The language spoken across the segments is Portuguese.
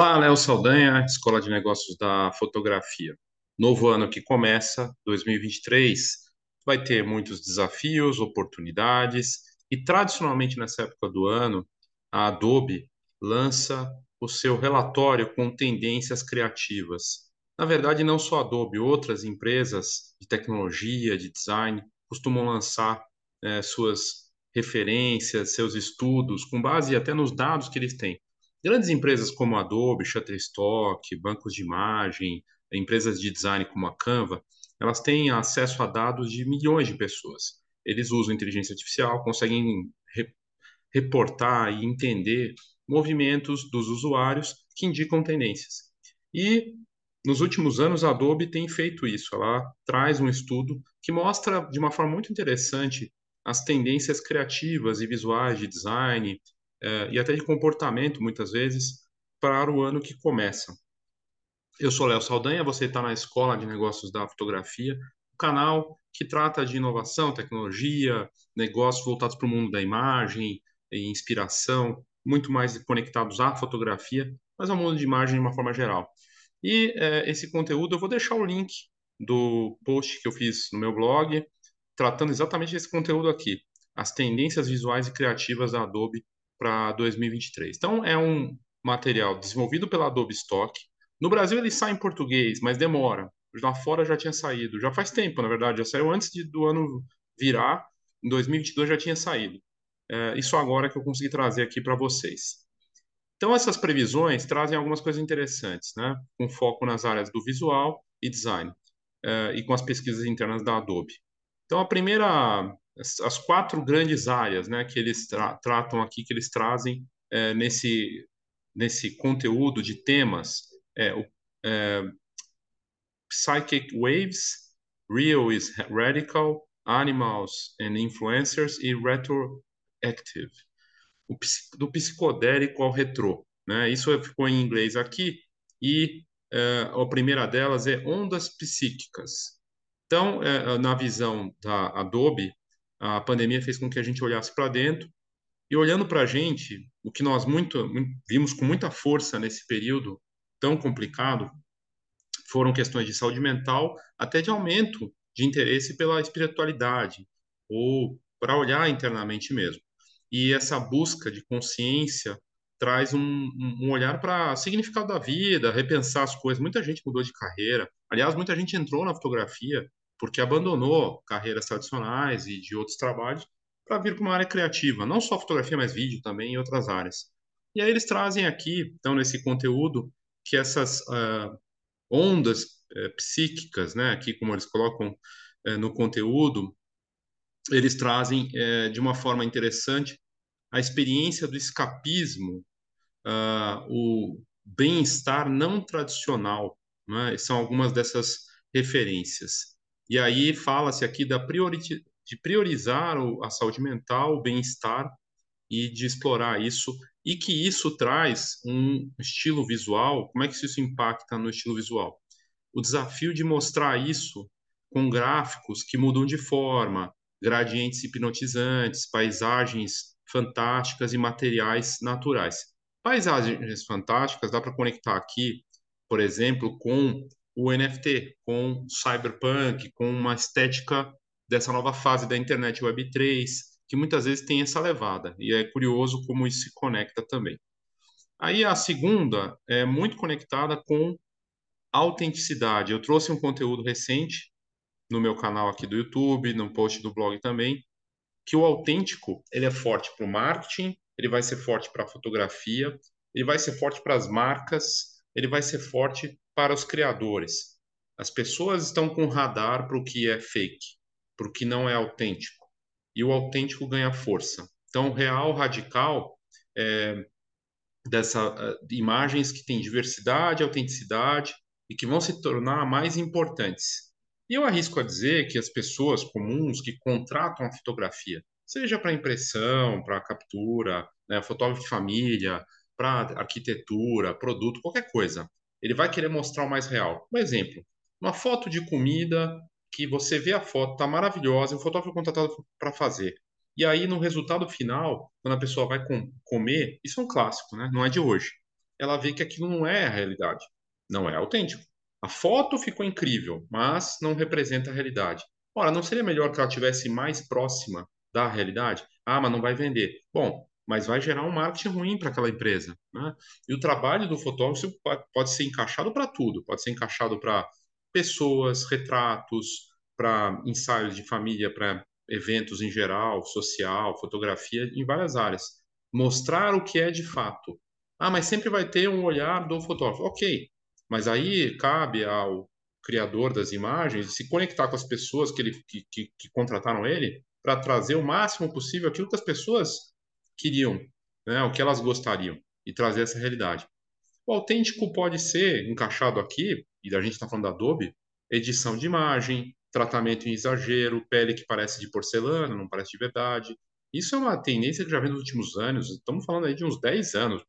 Olá, Léo Saldanha, Escola de Negócios da Fotografia. Novo ano que começa, 2023, vai ter muitos desafios, oportunidades, e tradicionalmente nessa época do ano, a Adobe lança o seu relatório com tendências criativas. Na verdade, não só a Adobe, outras empresas de tecnologia, de design, costumam lançar é, suas referências, seus estudos, com base até nos dados que eles têm. Grandes empresas como Adobe, Shutterstock, bancos de imagem, empresas de design como a Canva, elas têm acesso a dados de milhões de pessoas. Eles usam inteligência artificial, conseguem re reportar e entender movimentos dos usuários que indicam tendências. E nos últimos anos a Adobe tem feito isso. Ela traz um estudo que mostra de uma forma muito interessante as tendências criativas e visuais de design, é, e até de comportamento, muitas vezes, para o ano que começa. Eu sou Léo Saldanha, você está na Escola de Negócios da Fotografia, um canal que trata de inovação, tecnologia, negócios voltados para o mundo da imagem inspiração, muito mais conectados à fotografia, mas ao mundo de imagem de uma forma geral. E é, esse conteúdo, eu vou deixar o link do post que eu fiz no meu blog, tratando exatamente desse conteúdo aqui, as tendências visuais e criativas da Adobe para 2023. Então, é um material desenvolvido pela Adobe Stock. No Brasil, ele sai em português, mas demora. Lá fora já tinha saído. Já faz tempo, na verdade. Já saiu antes de, do ano virar. Em 2022 já tinha saído. É, isso agora que eu consegui trazer aqui para vocês. Então, essas previsões trazem algumas coisas interessantes, né? com foco nas áreas do visual e design, é, e com as pesquisas internas da Adobe. Então, a primeira as quatro grandes áreas né, que eles tra tratam aqui, que eles trazem é, nesse, nesse conteúdo de temas, é, o, é, Psychic Waves, Real is Radical, Animals and Influencers e Retroactive, o, do psicodélico ao retrô. Né? Isso ficou em inglês aqui, e é, a primeira delas é ondas psíquicas. Então, é, na visão da Adobe, a pandemia fez com que a gente olhasse para dentro e olhando para a gente, o que nós muito, vimos com muita força nesse período tão complicado foram questões de saúde mental, até de aumento de interesse pela espiritualidade ou para olhar internamente mesmo. E essa busca de consciência traz um, um olhar para o significado da vida, repensar as coisas. Muita gente mudou de carreira. Aliás, muita gente entrou na fotografia porque abandonou carreiras tradicionais e de outros trabalhos para vir para uma área criativa, não só fotografia, mas vídeo também e outras áreas. E aí eles trazem aqui, então, nesse conteúdo, que essas uh, ondas uh, psíquicas, né, aqui como eles colocam uh, no conteúdo, eles trazem eh, de uma forma interessante a experiência do escapismo, ah, o bem-estar não tradicional, né? são algumas dessas referências. E aí fala-se aqui da priori de priorizar a saúde mental, o bem-estar e de explorar isso e que isso traz um estilo visual. Como é que isso impacta no estilo visual? O desafio de mostrar isso com gráficos que mudam de forma, gradientes hipnotizantes, paisagens fantásticas e materiais naturais. Paisagens fantásticas dá para conectar aqui, por exemplo, com o NFT, com cyberpunk, com uma estética dessa nova fase da internet Web 3, que muitas vezes tem essa levada, e é curioso como isso se conecta também. Aí a segunda é muito conectada com autenticidade. Eu trouxe um conteúdo recente no meu canal aqui do YouTube, no post do blog também, que o autêntico ele é forte para o marketing, ele vai ser forte para a fotografia, ele vai ser forte para as marcas, ele vai ser forte para os criadores. As pessoas estão com radar para o que é fake, para o que não é autêntico. E o autêntico ganha força. Então, real, radical, é, dessa uh, imagens que têm diversidade, autenticidade e que vão se tornar mais importantes. E eu arrisco a dizer que as pessoas comuns que contratam a fotografia, seja para impressão, para captura, né, fotógrafo de família, para arquitetura, produto, qualquer coisa, ele vai querer mostrar o mais real. Um exemplo, uma foto de comida que você vê a foto, está maravilhosa, o fotógrafo contratado para fazer. E aí, no resultado final, quando a pessoa vai com comer, isso é um clássico, né? não é de hoje. ela vê que aquilo não é a realidade, não é autêntico. A foto ficou incrível, mas não representa a realidade. Ora, não seria melhor que ela tivesse mais próxima da realidade? Ah, mas não vai vender. Bom, mas vai gerar um marketing ruim para aquela empresa. Né? E o trabalho do fotógrafo pode ser encaixado para tudo, pode ser encaixado para pessoas, retratos, para ensaios de família, para eventos em geral, social, fotografia, em várias áreas. Mostrar o que é de fato. Ah, mas sempre vai ter um olhar do fotógrafo. Ok, mas aí cabe ao criador das imagens se conectar com as pessoas que, ele, que, que, que contrataram ele para trazer o máximo possível aquilo que as pessoas queriam, né, o que elas gostariam, e trazer essa realidade. O autêntico pode ser encaixado aqui, e a gente está falando da Adobe, edição de imagem, tratamento em exagero, pele que parece de porcelana, não parece de verdade. Isso é uma tendência que já vem nos últimos anos, estamos falando aí de uns 10 anos,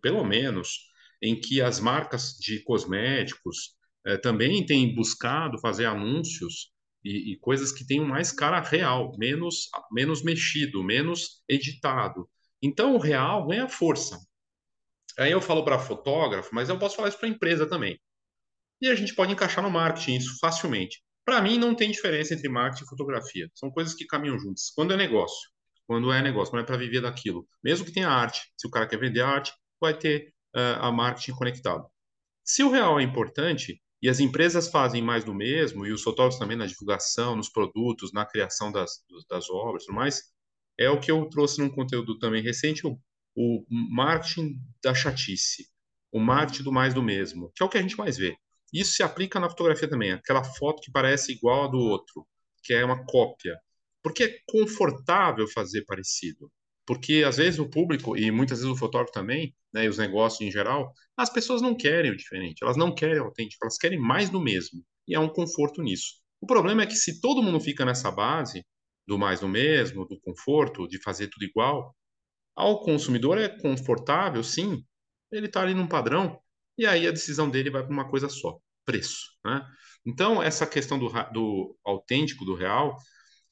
pelo menos, em que as marcas de cosméticos eh, também têm buscado fazer anúncios e, e, coisas que tenham mais cara real, menos, menos mexido, menos editado. Então o real ganha força. Aí eu falo para fotógrafo, mas eu posso falar isso para empresa também. E a gente pode encaixar no marketing isso facilmente. Para mim não tem diferença entre marketing e fotografia. São coisas que caminham juntas. Quando é negócio, quando é negócio, quando é para viver daquilo. Mesmo que tenha arte, se o cara quer vender arte, vai ter uh, a marketing conectado. Se o real é importante, e as empresas fazem mais do mesmo, e os fotógrafos também na divulgação, nos produtos, na criação das, das obras, mais, é o que eu trouxe num conteúdo também recente, o, o marketing da chatice, o marketing do mais do mesmo, que é o que a gente mais vê. Isso se aplica na fotografia também, aquela foto que parece igual a do outro, que é uma cópia, porque é confortável fazer parecido porque às vezes o público e muitas vezes o fotógrafo também, né, e os negócios em geral, as pessoas não querem o diferente, elas não querem o autêntico, elas querem mais do mesmo. E há um conforto nisso. O problema é que se todo mundo fica nessa base do mais do mesmo, do conforto, de fazer tudo igual, ao consumidor é confortável, sim, ele está ali num padrão, e aí a decisão dele vai para uma coisa só, preço. Né? Então, essa questão do, do autêntico, do real,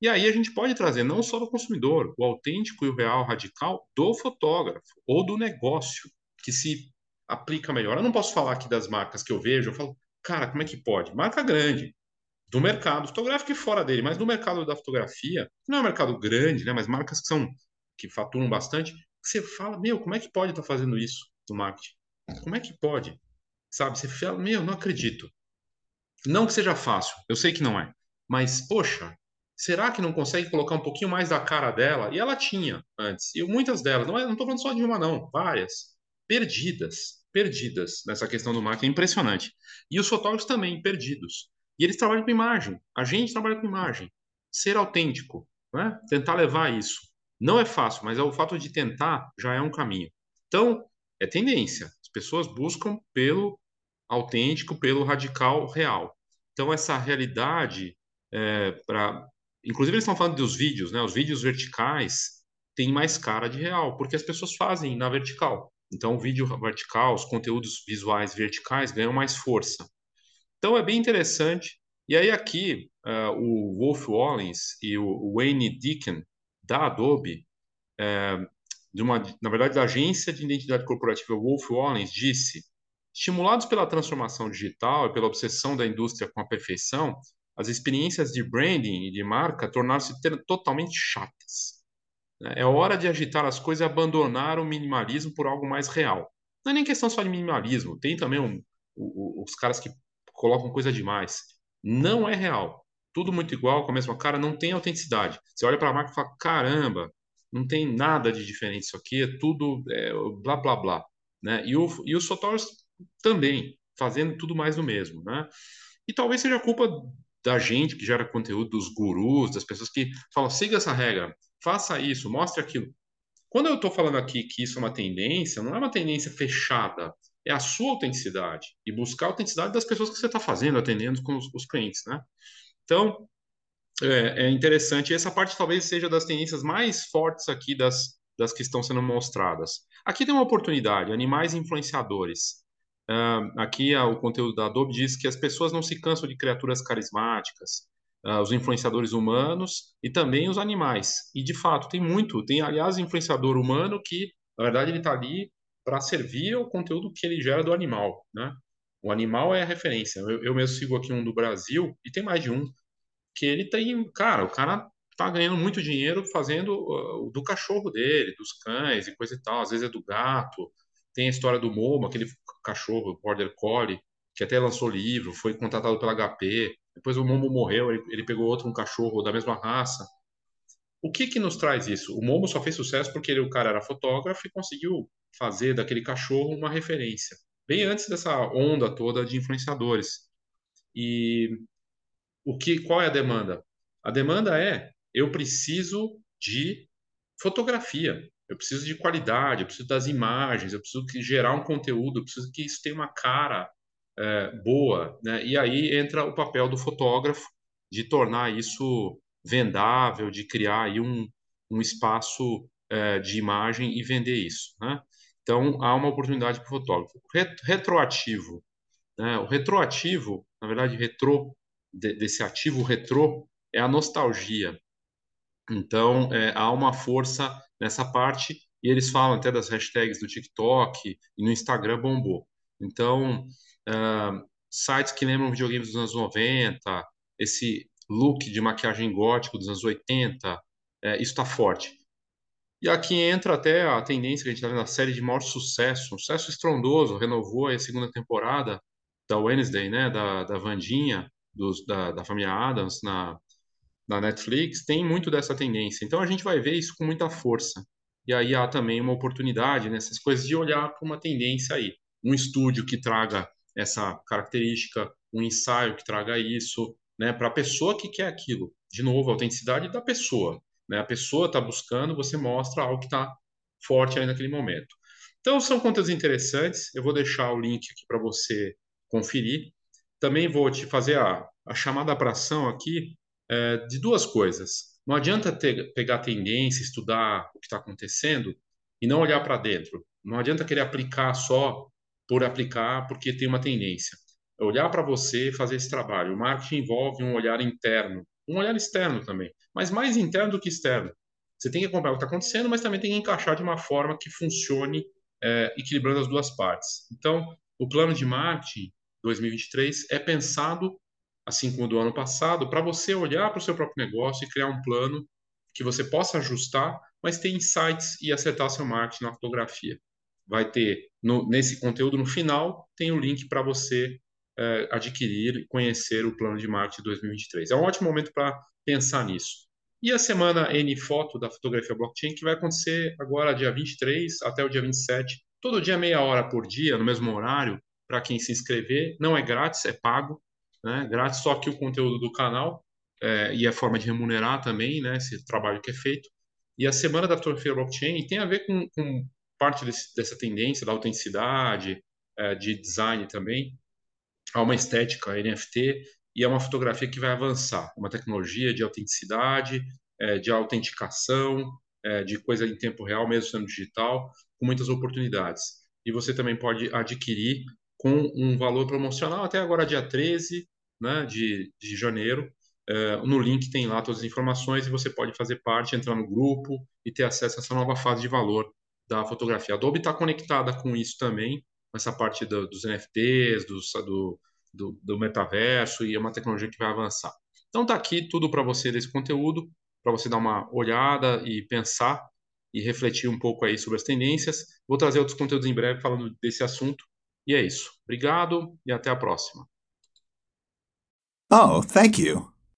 e aí a gente pode trazer não só do consumidor, o autêntico e o real radical do fotógrafo ou do negócio, que se aplica melhor. Eu não posso falar aqui das marcas que eu vejo, eu falo, cara, como é que pode? Marca grande, do mercado fotográfico e fora dele, mas no mercado da fotografia, não é um mercado grande, né, mas marcas que são que faturam bastante, você fala, meu, como é que pode estar tá fazendo isso no marketing? Como é que pode? Sabe, você fala, meu, não acredito. Não que seja fácil, eu sei que não é, mas poxa, será que não consegue colocar um pouquinho mais da cara dela? E ela tinha antes. E muitas delas, não estou é, falando só de uma, não, várias, perdidas, perdidas nessa questão do marketing. É impressionante. E os fotógrafos também, perdidos. E eles trabalham com imagem. A gente trabalha com imagem. Ser autêntico, né? tentar levar isso. Não é fácil, mas é o fato de tentar já é um caminho. Então, é tendência. As pessoas buscam pelo autêntico, pelo radical real. Então, essa realidade é, para Inclusive, eles estão falando dos vídeos, né? Os vídeos verticais têm mais cara de real, porque as pessoas fazem na vertical. Então, o vídeo vertical, os conteúdos visuais verticais ganham mais força. Então, é bem interessante. E aí, aqui, uh, o Wolf Wallens e o Wayne Deacon, da Adobe, uh, de uma, na verdade, da agência de identidade corporativa Wolf Wallens, disse: estimulados pela transformação digital e pela obsessão da indústria com a perfeição, as experiências de branding e de marca tornaram-se totalmente chatas. Né? É hora de agitar as coisas e abandonar o minimalismo por algo mais real. Não é nem questão só de minimalismo, tem também um, os caras que colocam coisa demais. Não é real. Tudo muito igual, com a mesma cara, não tem autenticidade. Você olha para a marca e fala: caramba, não tem nada de diferente isso aqui, é tudo é, blá blá blá. Né? E, o, e os fotógrafos também, fazendo tudo mais do mesmo. Né? E talvez seja culpa da gente que gera conteúdo, dos gurus, das pessoas que falam, siga essa regra, faça isso, mostre aquilo. Quando eu estou falando aqui que isso é uma tendência, não é uma tendência fechada, é a sua autenticidade e buscar a autenticidade das pessoas que você está fazendo, atendendo com os, os clientes, né? Então, é, é, interessante. Essa parte talvez seja das tendências mais fortes aqui das, das que estão sendo mostradas. Aqui tem uma oportunidade, animais influenciadores. Uh, aqui uh, o conteúdo da Adobe diz que as pessoas não se cansam de criaturas carismáticas, uh, os influenciadores humanos e também os animais. E de fato tem muito, tem aliás influenciador humano que na verdade ele está ali para servir o conteúdo que ele gera do animal, né? O animal é a referência. Eu, eu mesmo sigo aqui um do Brasil, e tem mais de um, que ele tem, cara, o cara tá ganhando muito dinheiro fazendo do cachorro dele, dos cães e coisa e tal. Às vezes é do gato. Tem a história do Momo, aquele cachorro, Border Collie, que até lançou livro, foi contratado pela HP. Depois o Momo morreu, ele, ele pegou outro um cachorro da mesma raça. O que que nos traz isso? O Momo só fez sucesso porque ele, o cara era fotógrafo e conseguiu fazer daquele cachorro uma referência, bem antes dessa onda toda de influenciadores. E o que, qual é a demanda? A demanda é eu preciso de fotografia, eu preciso de qualidade, eu preciso das imagens, eu preciso gerar um conteúdo, eu preciso que isso tenha uma cara é, boa, né? E aí entra o papel do fotógrafo de tornar isso vendável, de criar aí um, um espaço é, de imagem e vender isso, né? Então há uma oportunidade para o fotógrafo. Retroativo, né? O retroativo, na verdade, retro desse ativo retrô é a nostalgia. Então, é, há uma força nessa parte, e eles falam até das hashtags do TikTok e no Instagram bombou. Então, uh, sites que lembram videogames dos anos 90, esse look de maquiagem gótico dos anos 80, é, isso está forte. E aqui entra até a tendência que a gente está vendo na série de maior sucesso, um sucesso estrondoso, renovou a segunda temporada da Wednesday, né, da, da Vandinha, dos, da, da família Adams na, na Netflix, tem muito dessa tendência. Então a gente vai ver isso com muita força. E aí há também uma oportunidade nessas coisas de olhar para uma tendência aí. Um estúdio que traga essa característica, um ensaio que traga isso, né, para a pessoa que quer aquilo. De novo, a autenticidade da pessoa. Né? A pessoa está buscando, você mostra algo que está forte ali naquele momento. Então, são contas interessantes. Eu vou deixar o link aqui para você conferir. Também vou te fazer a, a chamada para ação aqui é, de duas coisas. Não adianta ter, pegar tendência, estudar o que está acontecendo e não olhar para dentro. Não adianta querer aplicar só por aplicar porque tem uma tendência. É olhar para você e fazer esse trabalho. O marketing envolve um olhar interno, um olhar externo também, mas mais interno do que externo. Você tem que acompanhar o que está acontecendo, mas também tem que encaixar de uma forma que funcione é, equilibrando as duas partes. Então, o plano de marketing 2023 é pensado, assim como do ano passado, para você olhar para o seu próprio negócio e criar um plano que você possa ajustar, mas ter insights e acertar seu marketing na fotografia. Vai ter no, nesse conteúdo no final tem o link para você é, adquirir e conhecer o plano de marketing 2023. É um ótimo momento para pensar nisso. E a semana N Foto da fotografia blockchain, que vai acontecer agora dia 23 até o dia 27, todo dia meia hora por dia, no mesmo horário, para quem se inscrever. Não é grátis, é pago. Né? Grátis só que o conteúdo do canal é, e a forma de remunerar também, né? Esse trabalho que é feito. E a semana da fotografia blockchain tem a ver com, com parte desse, dessa tendência da autenticidade, é, de design também. Há uma estética NFT e é uma fotografia que vai avançar, uma tecnologia de autenticidade, é, de autenticação, é, de coisa em tempo real, mesmo sendo digital, com muitas oportunidades. E você também pode adquirir com um valor promocional até agora, dia 13 né, de, de janeiro. É, no link tem lá todas as informações e você pode fazer parte, entrar no grupo e ter acesso a essa nova fase de valor da fotografia. A Adobe está conectada com isso também, essa parte do, dos NFTs, do, do, do, do, metaverso, e é uma tecnologia que vai avançar. Então está aqui tudo para você desse conteúdo, para você dar uma olhada e pensar e refletir um pouco aí sobre as tendências. Vou trazer outros conteúdos em breve falando desse assunto. E é isso. Obrigado e até a próxima. Oh, thank you.